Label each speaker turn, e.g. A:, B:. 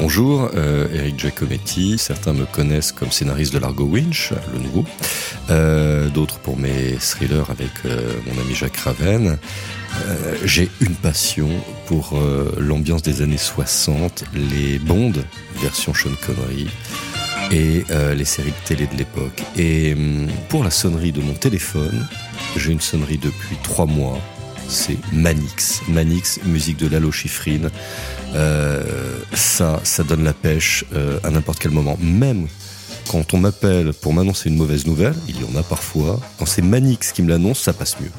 A: Bonjour, euh, Eric Giacometti. Certains me connaissent comme scénariste de Largo Winch, le nouveau. Euh, D'autres pour mes thrillers avec euh, mon ami Jacques Raven. J'ai une passion pour l'ambiance des années 60, les bondes, version Sean Connery, et les séries de télé de l'époque. Et hum, pour la sonnerie de mon téléphone, j'ai une sonnerie depuis trois mois. C'est Manix. Manix, musique de Lalo Schifrin. Euh, ça, ça donne la pêche euh, à n'importe quel moment. Même quand on m'appelle pour m'annoncer une mauvaise nouvelle, il y en a parfois, quand c'est Manix qui me l'annonce, ça passe mieux.